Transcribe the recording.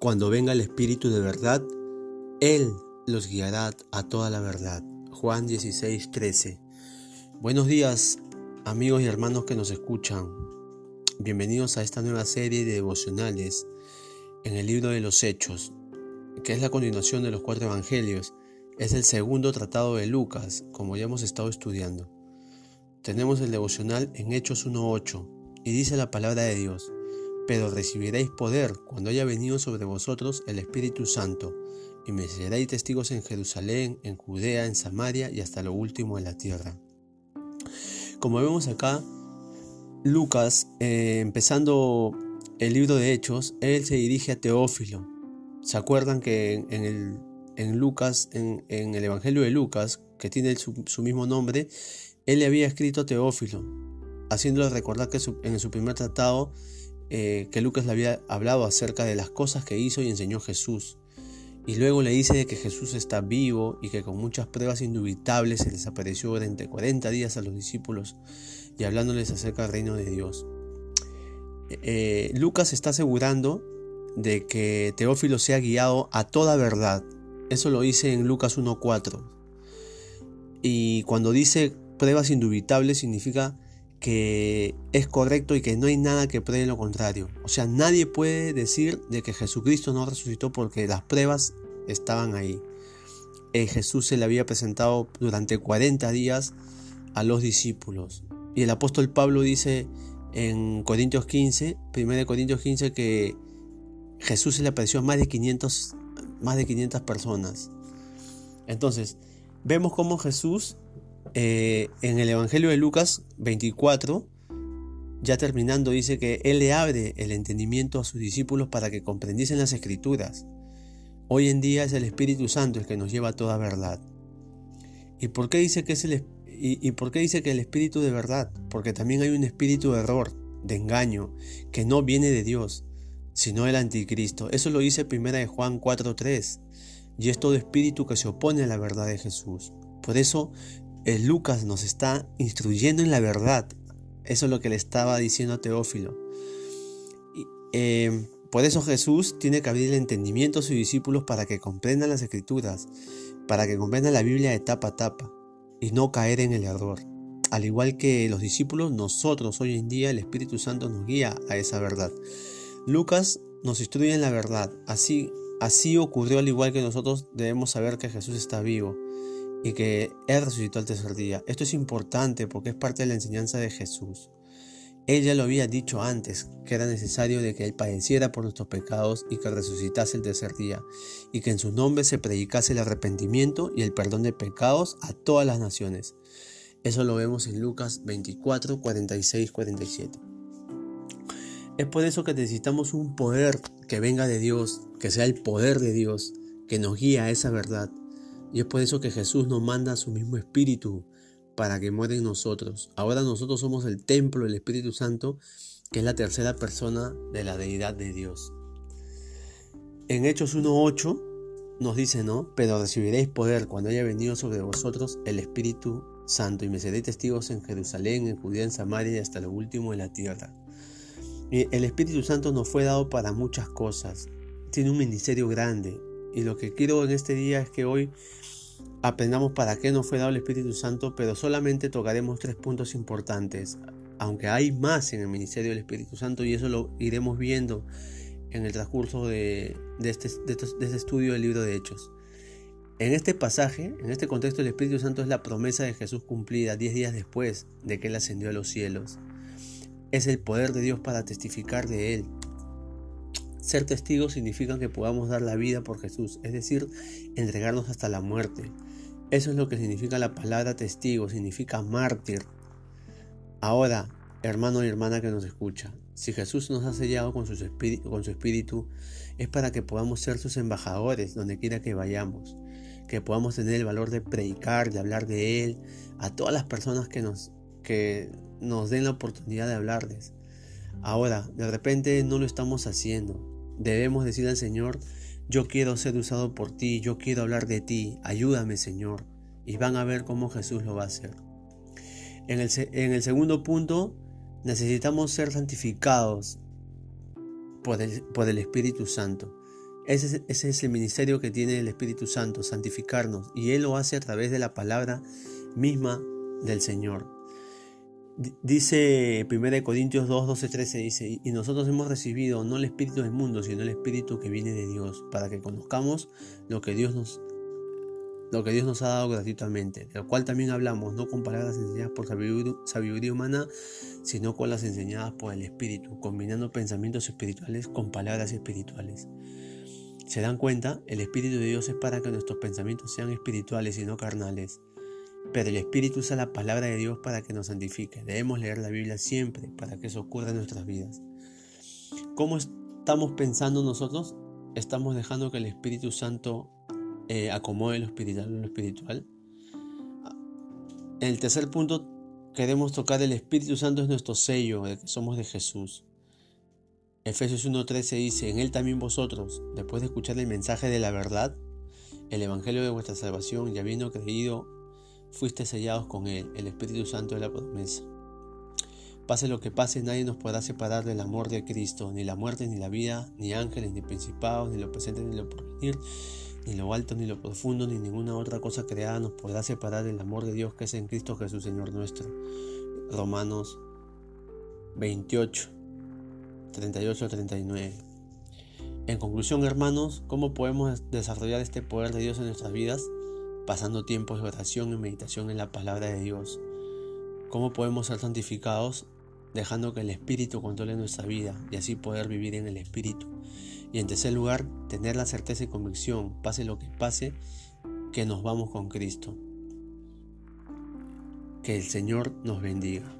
Cuando venga el Espíritu de verdad, Él los guiará a toda la verdad. Juan 16, 13. Buenos días, amigos y hermanos que nos escuchan. Bienvenidos a esta nueva serie de devocionales en el libro de los Hechos, que es la continuación de los cuatro evangelios. Es el segundo tratado de Lucas, como ya hemos estado estudiando. Tenemos el devocional en Hechos 1.8 y dice la palabra de Dios pero recibiréis poder cuando haya venido sobre vosotros el Espíritu Santo, y me seréis testigos en Jerusalén, en Judea, en Samaria y hasta lo último de la tierra. Como vemos acá, Lucas, eh, empezando el libro de Hechos, él se dirige a Teófilo. ¿Se acuerdan que en, el, en Lucas, en, el Evangelio de Lucas, que tiene su, su, mismo nombre, él le había escrito a Teófilo, haciéndole recordar que en su primer tratado eh, que Lucas le había hablado acerca de las cosas que hizo y enseñó Jesús. Y luego le dice de que Jesús está vivo y que con muchas pruebas indubitables se les apareció durante 40 días a los discípulos y hablándoles acerca del reino de Dios. Eh, Lucas está asegurando de que Teófilo sea guiado a toda verdad. Eso lo dice en Lucas 1.4. Y cuando dice pruebas indubitables significa que es correcto y que no hay nada que pruebe lo contrario. O sea, nadie puede decir de que Jesucristo no resucitó porque las pruebas estaban ahí. Eh, Jesús se le había presentado durante 40 días a los discípulos. Y el apóstol Pablo dice en Corintios 15, 1 Corintios 15, que Jesús se le apareció a más de 500, más de 500 personas. Entonces, vemos cómo Jesús eh, en el Evangelio de Lucas 24, ya terminando, dice que Él le abre el entendimiento a sus discípulos para que comprendiesen las escrituras. Hoy en día es el Espíritu Santo el que nos lleva a toda verdad. ¿Y por qué dice que es el y, por qué dice que el espíritu de verdad? Porque también hay un espíritu de error, de engaño, que no viene de Dios, sino del anticristo. Eso lo dice primera de Juan 4:3. Y es todo espíritu que se opone a la verdad de Jesús. Por eso el Lucas nos está instruyendo en la verdad. Eso es lo que le estaba diciendo a Teófilo. Em, por eso Jesús tiene que abrir el entendimiento a sus discípulos para que comprendan las escrituras, para que comprendan la Biblia de tapa a tapa y no caer en el error. Al igual que los discípulos, nosotros hoy en día el Espíritu Santo nos guía a esa verdad. Lucas nos instruye en la verdad. Así, así ocurrió al igual que nosotros debemos saber que Jesús está vivo y que Él resucitó al tercer día. Esto es importante porque es parte de la enseñanza de Jesús. Él ya lo había dicho antes, que era necesario de que Él padeciera por nuestros pecados y que resucitase el tercer día, y que en su nombre se predicase el arrepentimiento y el perdón de pecados a todas las naciones. Eso lo vemos en Lucas 24, 46, 47. Es por eso que necesitamos un poder que venga de Dios, que sea el poder de Dios, que nos guíe a esa verdad, y es por eso que Jesús nos manda su mismo Espíritu para que muera en nosotros. Ahora nosotros somos el templo del Espíritu Santo, que es la tercera persona de la deidad de Dios. En Hechos 1.8 nos dice, ¿no? Pero recibiréis poder cuando haya venido sobre vosotros el Espíritu Santo y me seréis testigos en Jerusalén, en Judea, en Samaria y hasta lo último de la tierra. El Espíritu Santo nos fue dado para muchas cosas. Tiene un ministerio grande, y lo que quiero en este día es que hoy aprendamos para qué nos fue dado el Espíritu Santo, pero solamente tocaremos tres puntos importantes, aunque hay más en el ministerio del Espíritu Santo y eso lo iremos viendo en el transcurso de, este, de este estudio del libro de Hechos. En este pasaje, en este contexto, el Espíritu Santo es la promesa de Jesús cumplida diez días después de que Él ascendió a los cielos. Es el poder de Dios para testificar de Él, ser testigos significa que podamos dar la vida por Jesús, es decir, entregarnos hasta la muerte. Eso es lo que significa la palabra testigo, significa mártir. Ahora, hermano y hermana que nos escucha, si Jesús nos ha sellado con con su espíritu, es para que podamos ser sus embajadores donde quiera que vayamos, que podamos tener el valor de predicar, de hablar de Él a todas las personas que nos, que nos den la oportunidad de hablarles. Ahora, de repente no lo estamos haciendo. Debemos decir al Señor, yo quiero ser usado por ti, yo quiero hablar de ti, ayúdame Señor. Y van a ver cómo Jesús lo va a hacer. En el, en el segundo punto, necesitamos ser santificados por el, por el Espíritu Santo. Ese, ese es el ministerio que tiene el Espíritu Santo, santificarnos. Y Él lo hace a través de la palabra misma del Señor. Dice 1 Corintios 2, 12, 13, dice, y nosotros hemos recibido no el Espíritu del mundo, sino el Espíritu que viene de Dios, para que conozcamos lo que Dios nos, lo que Dios nos ha dado gratuitamente, de lo cual también hablamos, no con palabras enseñadas por sabiduría humana, sino con las enseñadas por el Espíritu, combinando pensamientos espirituales con palabras espirituales. ¿Se dan cuenta? El Espíritu de Dios es para que nuestros pensamientos sean espirituales y no carnales. Pero el Espíritu usa la palabra de Dios para que nos santifique. Debemos leer la Biblia siempre para que eso ocurra en nuestras vidas. ¿Cómo estamos pensando nosotros? ¿Estamos dejando que el Espíritu Santo eh, acomode lo espiritual lo espiritual? En el tercer punto, queremos tocar el Espíritu Santo es nuestro sello de que somos de Jesús. Efesios 1.13 dice, en Él también vosotros, después de escuchar el mensaje de la verdad, el Evangelio de vuestra salvación y habiendo creído, fuiste sellados con Él, el Espíritu Santo de la promesa. Pase lo que pase, nadie nos podrá separar del amor de Cristo, ni la muerte, ni la vida, ni ángeles, ni principados, ni lo presente, ni lo porvenir, ni lo alto, ni lo profundo, ni ninguna otra cosa creada nos podrá separar del amor de Dios que es en Cristo Jesús, Señor nuestro. Romanos 28, 38-39. En conclusión, hermanos, ¿cómo podemos desarrollar este poder de Dios en nuestras vidas? Pasando tiempos de oración y meditación en la palabra de Dios. ¿Cómo podemos ser santificados? Dejando que el Espíritu controle nuestra vida y así poder vivir en el Espíritu. Y en tercer lugar, tener la certeza y convicción, pase lo que pase, que nos vamos con Cristo. Que el Señor nos bendiga.